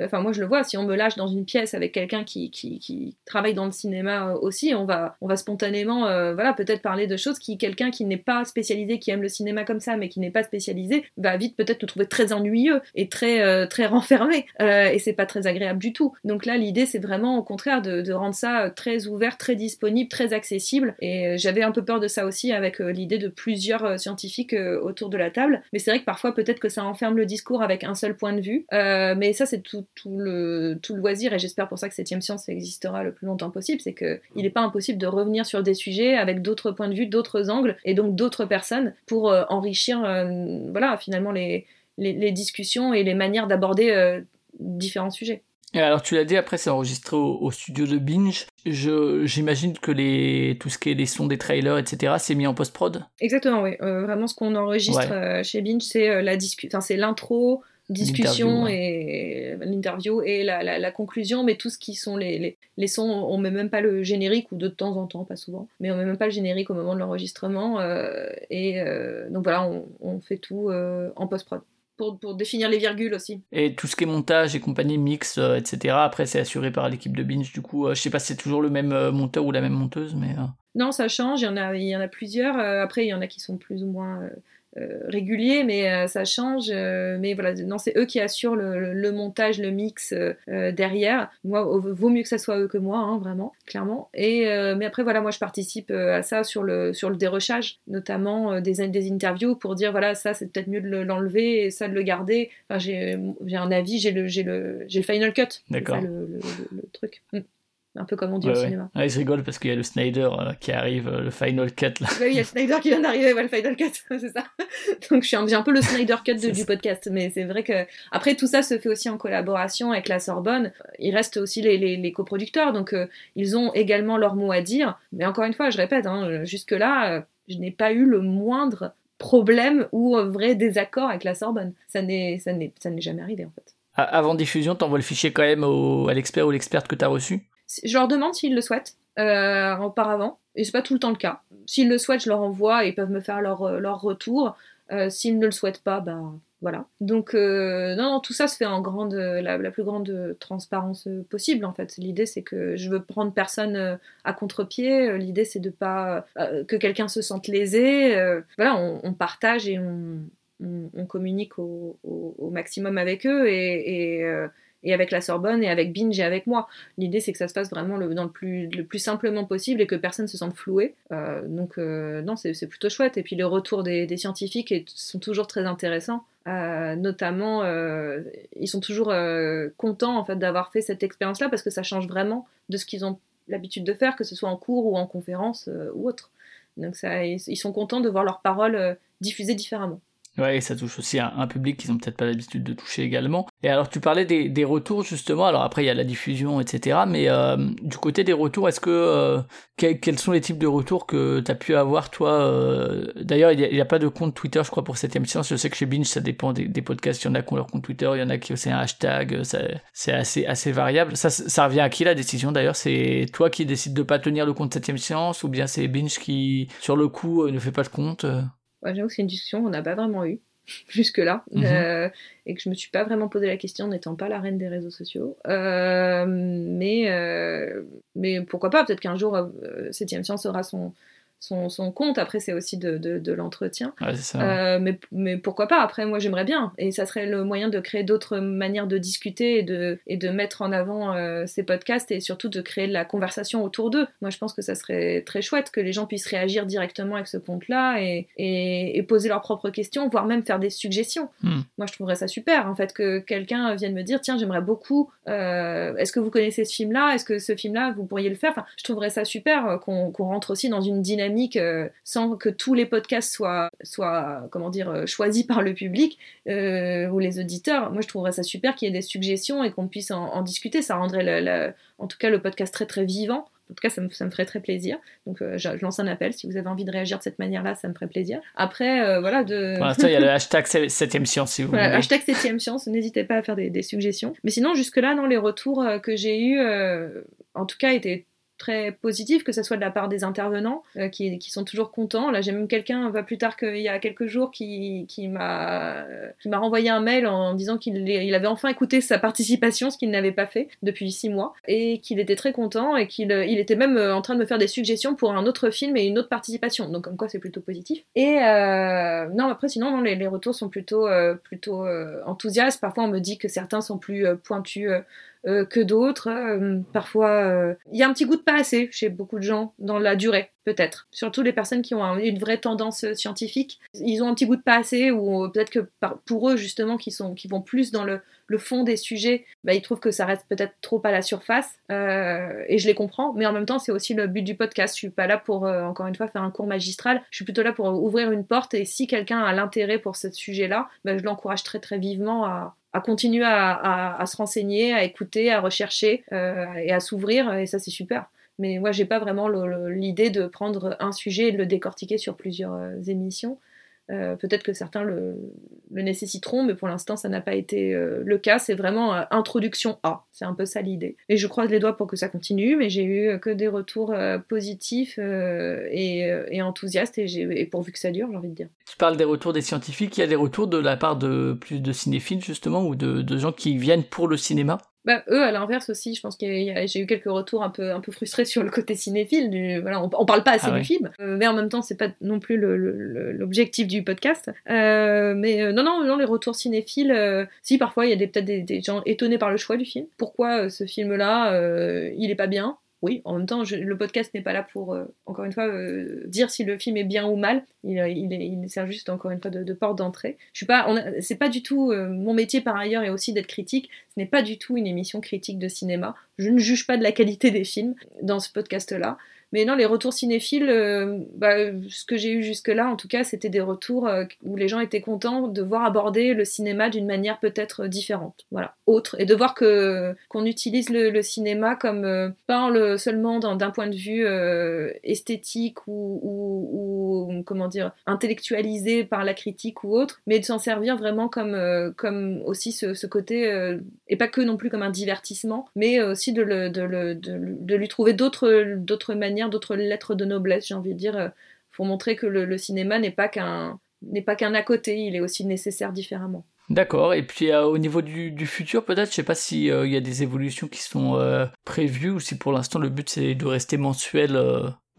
Speaker 2: Enfin, moi, je le vois, si on me lâche dans une pièce avec quelqu'un qui, travaille dans le cinéma euh, aussi, on va, on va spontanément, euh, voilà, peut-être parler de choses qui, quelqu'un qui n'est pas spécialisé, qui aime le cinéma comme ça, mais qui n'est pas spécialisé, va vite peut-être nous trouver très ennuyeux et très, euh, très renfermé. Euh, et c'est pas très agréable du tout. Donc là, l'idée, c'est vraiment, au contraire, de, de, rendre ça très ouvert, très disponible, très accessible. Et j'avais un peu peur de ça aussi avec l'idée de plusieurs scientifiques autour de la table. Mais c'est vrai que parfois, peut-être que ça enferme le discours avec un seul point de vue. mais ça, c'est tout tout le, tout le loisir, et j'espère pour ça que Septième Science existera le plus longtemps possible, c'est qu'il n'est pas impossible de revenir sur des sujets avec d'autres points de vue, d'autres angles, et donc d'autres personnes pour euh, enrichir euh, voilà, finalement les, les, les, discussions et les manières d'aborder euh, différents sujets.
Speaker 1: Et alors tu l'as dit, après c'est enregistré au, au, studio de Binge. J'imagine que les, tout ce qui est les sons des trailers, etc., c'est mis en post-prod?
Speaker 2: Exactement, oui. Euh, vraiment ce qu'on enregistre ouais. chez Binge, c'est la discussion, c'est l'intro, discussion et l'interview et la, la, la, conclusion, mais tout ce qui sont les, les, les, sons, on met même pas le générique ou de temps en temps, pas souvent, mais on met même pas le générique au moment de l'enregistrement euh, et euh, donc voilà, on, on fait tout euh, en post-prod. Pour, pour, définir les virgules aussi.
Speaker 1: Et tout ce qui est montage et compagnie, mix, euh, etc. Après, c'est assuré par l'équipe de Binge. Du coup, euh, je sais pas si c'est toujours le même euh, monteur ou la même monteuse, mais.
Speaker 2: Non, ça change. Il y en a, il y en a plusieurs. après, il y en a qui sont plus ou moins euh, régulier, mais euh, ça change. Euh, mais voilà, non, c'est eux qui assurent le, le, montage, le mix derrière. Moi, vaut mieux que ça soit eux que moi, hein, vraiment, clairement. Et mais après, voilà, moi, je participe à ça sur le sur le dérochage, notamment des, des interviews pour dire voilà, ça, c'est peut-être mieux de l'enlever et ça de le garder. Enfin, j'ai un avis, j'ai le j'ai le j'ai le final cut.
Speaker 1: D'accord.
Speaker 2: Le, le, le, truc. Un peu comme on dit ouais, au
Speaker 1: ouais.
Speaker 2: cinéma.
Speaker 1: Ouais, je rigole parce qu'il y a le Snyder euh, qui arrive, euh, le Final Cut. Là.
Speaker 2: oui, il y a le Snyder qui vient d'arriver, ouais, le Final Cut, c'est ça. Donc je suis un, un, peu le Snyder Cut de, du podcast, mais c'est vrai que après tout ça se fait aussi en collaboration avec la Sorbonne. Il reste aussi les, les, les coproducteurs, donc euh, ils ont également leur mot à dire. Mais encore une fois, je répète, hein, jusque là, je n'ai pas eu le moindre problème ou vrai désaccord avec la Sorbonne. Ça n'est ça n'est jamais arrivé en fait.
Speaker 1: Avant diffusion, t'envoies le fichier quand même au, à l'expert ou l'experte que t'as reçu?
Speaker 2: Je leur demande s'ils le souhaitent euh, auparavant, et c'est pas tout le temps le cas. S'ils le souhaitent, je leur envoie et ils peuvent me faire leur, euh, leur retour. Euh, s'ils ne le souhaitent pas, ben voilà. Donc non, tout ça se fait en grande, la, plus grande transparence possible en fait. L'idée c'est que je veux prendre personne à contre-pied. L'idée c'est de pas que quelqu'un se sente lésé. voilà, on, partage et on, on, communique au, maximum avec eux et et avec la Sorbonne et avec Binge et avec moi. L'idée c'est que ça se passe vraiment le, dans le plus, le simplement possible et que personne se sente floué. Euh, donc euh, non, c'est plutôt chouette. Et puis les retours des, scientifiques sont toujours très intéressants. Euh, notamment, ils sont toujours contents en fait d'avoir fait cette expérience-là parce que ça change vraiment de ce qu'ils ont l'habitude de faire, que ce soit en cours ou en conférence ou autre. Donc ils sont contents de voir leurs paroles diffusées différemment.
Speaker 1: Ouais, ça touche aussi un, un public qu'ils ont peut-être pas l'habitude de toucher également. Et alors, tu parlais des, des, retours justement. Alors après, il y a la diffusion, etc. Mais euh, du côté des retours, est-ce que euh, quels sont les types de retours que tu as pu avoir toi euh... D'ailleurs, il n'y a, a, pas de compte Twitter, je crois, pour 7 Science. Je sais que chez Binge, ça dépend des, podcasts. Il y en a qui ont leur compte Twitter, il y en a qui c'est un hashtag. C'est assez assez variable. Ça, ça revient à qui la décision d'ailleurs? C'est toi qui décides de pas tenir le compte 7 Science ou bien c'est Binge qui, sur le coup, ne fait pas de compte
Speaker 2: Ouais, J'avoue que c'est une discussion qu'on n'a pas vraiment eue jusque-là, mmh. euh, et que je me suis pas vraiment posé la question n'étant pas la reine des réseaux sociaux. Euh, mais, euh, mais pourquoi pas, peut-être qu'un jour, 7ème Science aura son, son, son, compte. Après, c'est aussi de, de, de l'entretien.
Speaker 1: Ouais,
Speaker 2: euh, mais, mais, pourquoi pas? Après, moi, j'aimerais bien. Et ça serait le moyen de créer d'autres manières de discuter et de, et de mettre en avant euh, ces podcasts et surtout de créer de la conversation autour d'eux. Moi, je pense que ça serait très chouette que les gens puissent réagir directement avec ce compte-là et, et, et, poser leurs propres questions, voire même faire des suggestions.
Speaker 1: Mm.
Speaker 2: Moi, je trouverais ça super, en fait, que quelqu'un vienne me dire tiens, j'aimerais beaucoup. Euh, Est-ce que vous connaissez ce film-là? Est-ce que ce film-là, vous pourriez le faire? Enfin, Je trouverais ça super qu'on qu rentre aussi dans une dynamique euh, sans que tous les podcasts soient, soient comment dire, euh, choisis par le public euh, ou les auditeurs. Moi, je trouverais ça super qu'il y ait des suggestions et qu'on puisse en, en, discuter. Ça rendrait, en tout cas, le podcast très très vivant. En tout cas, ça me, ça me ferait très plaisir. Donc, euh, je, je, lance un appel. Si vous avez envie de réagir de cette manière-là, ça me ferait plaisir. Après, euh, voilà. De...
Speaker 1: Pour l'instant, il y a le hashtag 7ème science, si vous
Speaker 2: voilà,
Speaker 1: voulez.
Speaker 2: Hashtag 7ème science. N'hésitez pas à faire des, des, suggestions. Mais sinon, jusque-là, non, les retours que j'ai eus, euh, en tout cas, étaient très positif, que ce soit de la part des intervenants euh, qui, qui, sont toujours contents. Là, j'ai même quelqu'un, pas plus tard qu'il y a quelques jours, qui, qui m'a renvoyé un mail en disant qu'il il avait enfin écouté sa participation, ce qu'il n'avait pas fait depuis six mois, et qu'il était très content et qu'il il était même euh, en train de me faire des suggestions pour un autre film et une autre participation. Donc, comme quoi, c'est plutôt positif. Et euh, non, après, sinon, non, les, les retours sont plutôt, euh, plutôt euh, enthousiastes. Parfois, on me dit que certains sont plus euh, pointus euh, que d'autres. Euh, parfois, il y a un petit goût de pas assez chez beaucoup de gens dans la durée, peut-être. Surtout les personnes qui ont un, une vraie tendance scientifique, ils ont un petit goût de pas assez, ou peut-être que pour eux justement, qui sont, qui vont plus dans le, fond des sujets, bah, ils trouvent que ça reste peut-être trop à la surface. Euh, et je les comprends, mais en même temps, c'est aussi le but du podcast. Je suis pas là pour, euh, encore une fois, faire un cours magistral. Je suis plutôt là pour ouvrir une porte. Et si quelqu'un a l'intérêt pour ce sujet-là, bah, je l'encourage très très vivement à, à continuer à, se renseigner, à écouter, à rechercher euh, et à s'ouvrir, et ça c'est super. Mais moi j'ai pas vraiment l'idée de prendre un sujet et de le décortiquer sur plusieurs euh, émissions. Euh, Peut-être que certains le, nécessiteront, mais pour l'instant ça n'a pas été euh, le cas. C'est vraiment euh, introduction A, c'est un peu ça l'idée. Et je croise les doigts pour que ça continue, mais j'ai eu que des retours positifs et, enthousiastes, et, pourvu que ça dure, j'ai envie de dire.
Speaker 1: Tu parles des retours des scientifiques, il y a des retours de la part de plus de cinéphiles justement, ou de gens qui viennent pour le cinéma?
Speaker 2: Bah, eux, à l'inverse aussi, je pense que j'ai eu quelques retours un peu, un peu frustrés sur le côté cinéphile. Du, voilà, on, on parle pas assez ah, du oui. film, euh, mais en même temps, c'est pas non plus l'objectif du podcast. Euh, mais euh, non, non, non, les retours cinéphiles, euh, si parfois il y a peut-être des, des, gens étonnés par le choix du film. Pourquoi euh, ce film-là, il est pas bien? Oui, en même temps, je, le podcast n'est pas là pour, euh, encore une fois, euh, dire si le film est bien ou mal. Il, il, il sert juste, encore une fois, de, de porte d'entrée. Je suis pas, c'est pas du tout euh, mon métier par ailleurs et aussi d'être critique. Ce n'est pas du tout une émission critique de cinéma. Je ne juge pas de la qualité des films dans ce podcast-là. Mais non, les retours cinéphiles, euh, bah, ce que j'ai eu jusque-là, en tout cas, c'était des retours euh, où les gens étaient contents de voir aborder le cinéma d'une manière peut-être différente, voilà, autre, et de voir que qu'on utilise le, cinéma comme euh, pas le, seulement d'un point de vue esthétique ou, comment dire intellectualisé par la critique ou autre, mais de s'en servir vraiment comme comme aussi ce, côté et pas que non plus comme un divertissement, mais aussi de, le, de, le, de, lui trouver d'autres manières d'autres lettres de noblesse, j'ai envie de dire, pour montrer que le, cinéma n'est pas qu'un à côté, il est aussi nécessaire différemment.
Speaker 1: D'accord, et puis euh, au niveau du, futur peut-être, je sais pas s'il euh, y a des évolutions qui sont euh, prévues ou si pour l'instant le but c'est de rester mensuel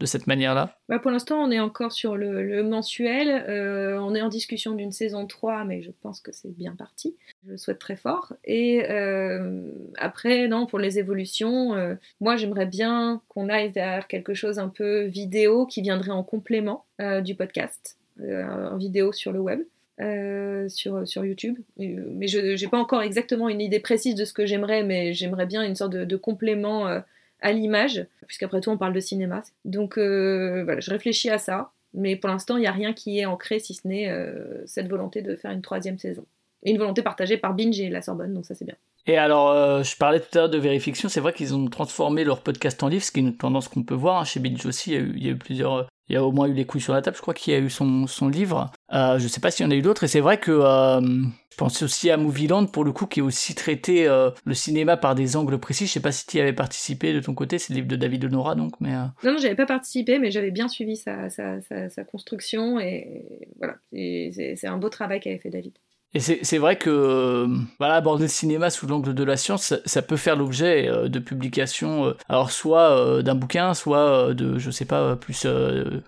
Speaker 1: de cette manière-là?
Speaker 2: Bah Pour l'instant, on est encore sur le, mensuel. Euh, on est en discussion d'une saison 3, mais je pense que c'est bien parti. Je le souhaite très fort. Et euh, après, non, pour les évolutions, euh, moi, j'aimerais bien qu'on aille vers quelque chose un peu vidéo qui viendrait en complément du podcast, en vidéo sur le web. Sur, sur YouTube. Mais je n'ai pas encore exactement une idée précise de ce que j'aimerais, mais j'aimerais bien une sorte de complément à l'image, puisqu'après tout on parle de cinéma. Donc euh, voilà, je réfléchis à ça. Mais pour l'instant, il n'y a rien qui est ancré, si ce n'est cette volonté de faire une troisième saison. Et une volonté partagée par Binge et la Sorbonne, donc ça c'est bien.
Speaker 1: Et alors, je parlais tout à l'heure de Vérifiction, c'est vrai qu'ils ont transformé leur podcast en livre, ce qui est une tendance qu'on peut voir. Hein. Chez Binge aussi, il y a eu plusieurs il y a au moins eu les couilles sur la table, je crois qu'il y a eu son, son livre. Euh, je sais pas s'il y en a eu d'autres, et c'est vrai que euh, je pense aussi à Movieland, pour le coup, qui est aussi traité euh, le cinéma par des angles précis. Je sais pas si tu y avais participé de ton côté, c'est le livre de David Honora, donc. Mais, euh.
Speaker 2: Non, non, j'avais pas participé, mais j'avais bien suivi sa, sa, sa construction, et voilà, c'est un beau travail qu'avait fait David.
Speaker 1: Et c'est vrai que euh, voilà, aborder le cinéma sous l'angle de la science, ça, peut faire l'objet euh, de publications, euh, alors soit d'un bouquin, soit de, je sais pas, plus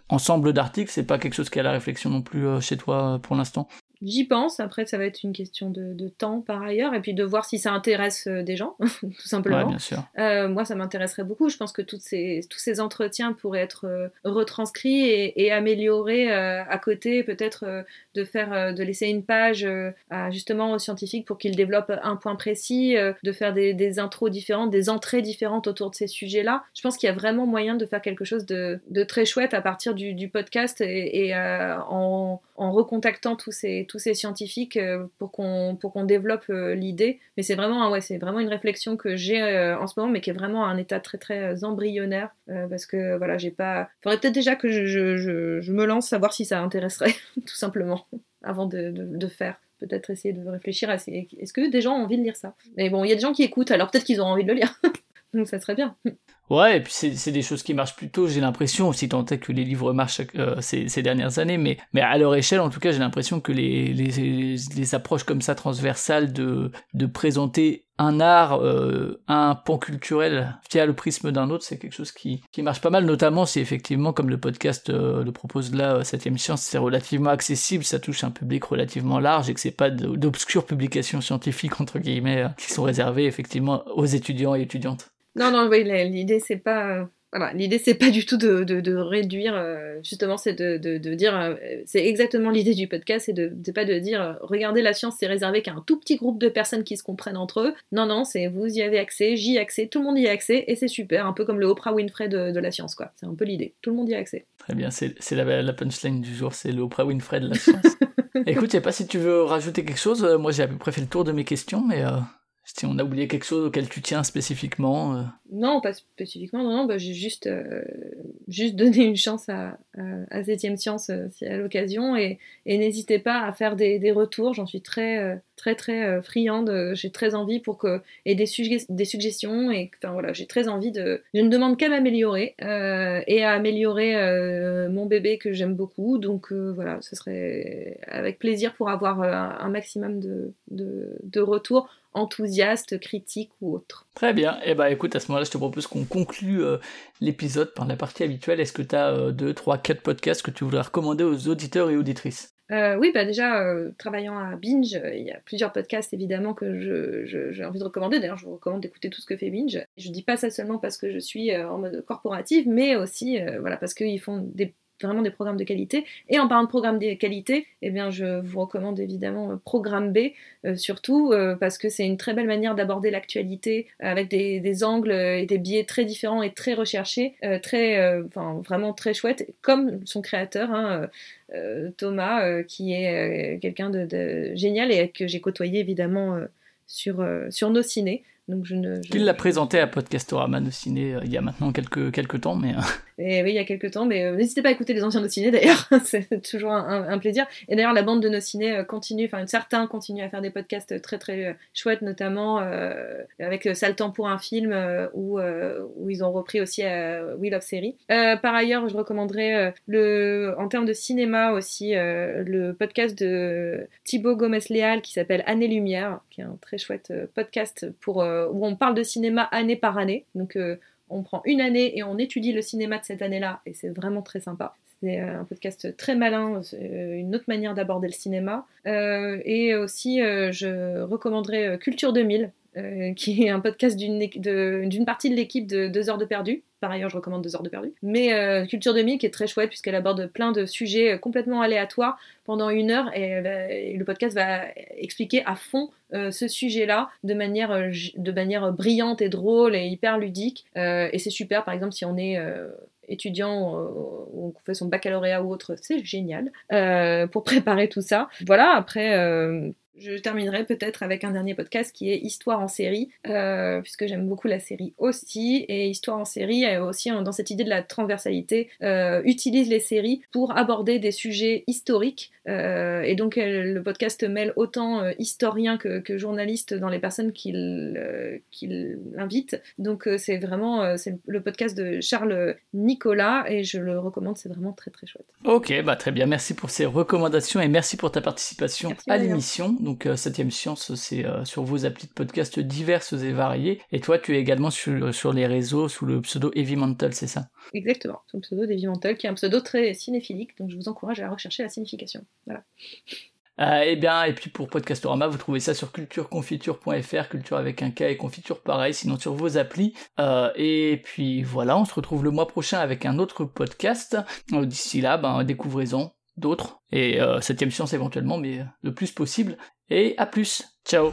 Speaker 1: ensemble d'articles. C'est pas quelque chose qui à la réflexion non plus chez toi pour l'instant.
Speaker 2: J'y pense, après ça va être une question de, temps par ailleurs, et puis de voir si ça intéresse euh, des gens, tout simplement.
Speaker 1: bien sûr.
Speaker 2: Euh, moi, ça m'intéresserait beaucoup. Je pense que toutes ces, tous ces entretiens pourraient être euh, retranscrits et, améliorés à côté, peut-être de faire, de laisser une page à, justement aux scientifiques pour qu'ils développent un point précis, de faire des, intros différentes, des entrées différentes autour de ces sujets-là. Je pense qu'il y a vraiment moyen de faire quelque chose de, très chouette à partir du, podcast et, en, en recontactant tous ces tous ces scientifiques euh, pour qu'on développe euh, l'idée. Mais c'est vraiment ouais, vraiment une réflexion que j'ai euh, en ce moment, mais qui est vraiment à un état très très embryonnaire parce que voilà, j'ai pas. Faudrait peut-être déjà que je, je, me lance, savoir si ça intéresserait tout simplement avant de, de, faire peut-être essayer de réfléchir à est-ce que des gens ont envie de lire ça? Mais bon, il y a des gens qui écoutent, alors peut-être qu'ils auront envie de le lire. Donc ça serait bien.
Speaker 1: Ouais, et puis c'est des choses qui marchent plutôt, j'ai l'impression, aussi tant que les livres marchent euh, ces, ces, dernières années, mais, mais à leur échelle, en tout cas, j'ai l'impression que les, les, les, approches comme ça transversales de, de présenter un art, euh, un pan culturel via le prisme d'un autre, c'est quelque chose qui, qui marche pas mal, notamment si effectivement, comme le podcast euh, le propose là, 7ème Science, c'est relativement accessible, ça touche un public relativement large et que c'est pas d'obscures publications scientifiques, entre guillemets, qui sont réservées effectivement aux étudiants et étudiantes.
Speaker 2: Non, non, oui, l'idée c'est pas. Voilà, l'idée c'est pas du tout de, de, réduire, euh, justement, c'est de, de, dire, euh, c'est exactement l'idée du podcast, c'est de, pas de dire, euh, regardez la science, c'est réservé qu'à un tout petit groupe de personnes qui se comprennent entre eux. Non, non, c'est vous y avez accès, j'y ai accès, tout le monde y a accès, et c'est super, un peu comme le Oprah Winfrey de, la science, quoi. C'est un peu l'idée, tout le monde y a accès.
Speaker 1: Très bien, c'est la, la punchline du jour, c'est le Oprah Winfrey de la science. Écoute, je sais pas si tu veux rajouter quelque chose, moi j'ai à peu près fait le tour de mes questions, mais... Si on a oublié quelque chose auquel tu tiens spécifiquement euh.
Speaker 2: Non, pas spécifiquement, non, non bah, j'ai juste, euh, juste donné une chance à, à, 7 Science euh, à l'occasion et, n'hésitez pas à faire des, des retours, j'en suis très, très, très friande, j'ai très envie pour que. et des, des suggestions, et enfin voilà, j'ai très envie de. Je ne demande qu'à m'améliorer et à améliorer mon bébé que j'aime beaucoup, donc voilà, ce serait avec plaisir pour avoir un, maximum de, de retours enthousiaste, critique ou autre.
Speaker 1: Très bien. Et eh ben, écoute, à ce moment-là, je te propose qu'on conclue euh, l'épisode par la partie habituelle. Est-ce que tu as 2, 3, 4 podcasts que tu voudrais recommander aux auditeurs et auditrices?
Speaker 2: Euh, oui, bah déjà, euh, travaillant à Binge, il y a plusieurs podcasts évidemment que j'ai envie de recommander. D'ailleurs, je vous recommande d'écouter tout ce que fait Binge. Je dis pas ça seulement parce que je suis en mode corporative, mais aussi voilà, parce qu'ils font des vraiment des programmes de qualité. Et en parlant de programmes de qualité, eh bien, je vous recommande évidemment euh, Programme B, euh, surtout euh, parce que c'est une très belle manière d'aborder l'actualité avec des, angles et des biais très différents et très recherchés, très, vraiment très chouette, comme son créateur, hein, Thomas, qui est quelqu'un de, génial et que j'ai côtoyé évidemment sur, sur nos ciné. Donc je ne,
Speaker 1: Il l'a présenté à Podcastorama de ciné il y a maintenant quelques, quelques temps, mais...
Speaker 2: Et oui, il y a quelques temps, mais euh, n'hésitez pas à écouter les anciens de ciné d'ailleurs, c'est toujours un, plaisir. Et d'ailleurs, la bande de nos ciné euh, continue, enfin certains continuent à faire des podcasts très très euh, chouettes, notamment avec Saltan pour un film, où, où ils ont repris aussi Wheel of Series. par ailleurs, je recommanderais, le, en termes de cinéma aussi, le podcast de Thibaut Gomez-Léal qui s'appelle Année-Lumière, qui est un très chouette podcast pour, où on parle de cinéma année par année. Donc on prend une année et on étudie le cinéma de cette année-là, et c'est vraiment très sympa. C'est euh, un podcast très malin, euh, une autre manière d'aborder le cinéma. Euh, et aussi, je recommanderais Culture 2000, qui est un podcast d'une partie de l'équipe de Deux heures de perdu. Par ailleurs, je recommande Deux heures de perdu. Mais Culture 2000 qui est très chouette puisqu'elle aborde plein de sujets complètement aléatoires pendant une heure et, le podcast va expliquer à fond ce sujet-là de manière, de manière brillante et drôle et hyper ludique. et c'est super, par exemple, si on est étudiant ou qu'on fait son baccalauréat ou autre, c'est génial pour préparer tout ça. Voilà, après je terminerai peut-être avec un dernier podcast qui est Histoire en série, euh, puisque j'aime beaucoup la série aussi. Et Histoire en série, aussi dans cette idée de la transversalité, euh, utilise les séries pour aborder des sujets historiques. Euh, et donc le podcast mêle autant historiens que, journalistes dans les personnes qu'il invite. Donc c'est vraiment c'est le podcast de Charles Nicolas et je le recommande, c'est vraiment très très chouette.
Speaker 1: Ok, bah très bien, merci pour ces recommandations et merci pour ta participation à l'émission. Donc, 7ème euh, Science, c'est euh, sur vos applis de podcast diverses et variées. Et toi, tu es également sur, sur les réseaux sous le pseudo Heavy Mental, c'est ça?
Speaker 2: Exactement, sous le pseudo d'Heavy Mental, qui est un pseudo très cinéphilique, donc je vous encourage à rechercher la signification. Voilà.
Speaker 1: Euh, et bien, et puis pour Podcastorama, vous trouvez ça sur cultureconfiture.fr, culture avec un K et confiture pareil, sinon sur vos applis. et puis voilà, on se retrouve le mois prochain avec un autre podcast. D'ici là, ben, découvrez-en d'autres, et euh, septième science éventuellement, mais le plus possible. Et à plus, ciao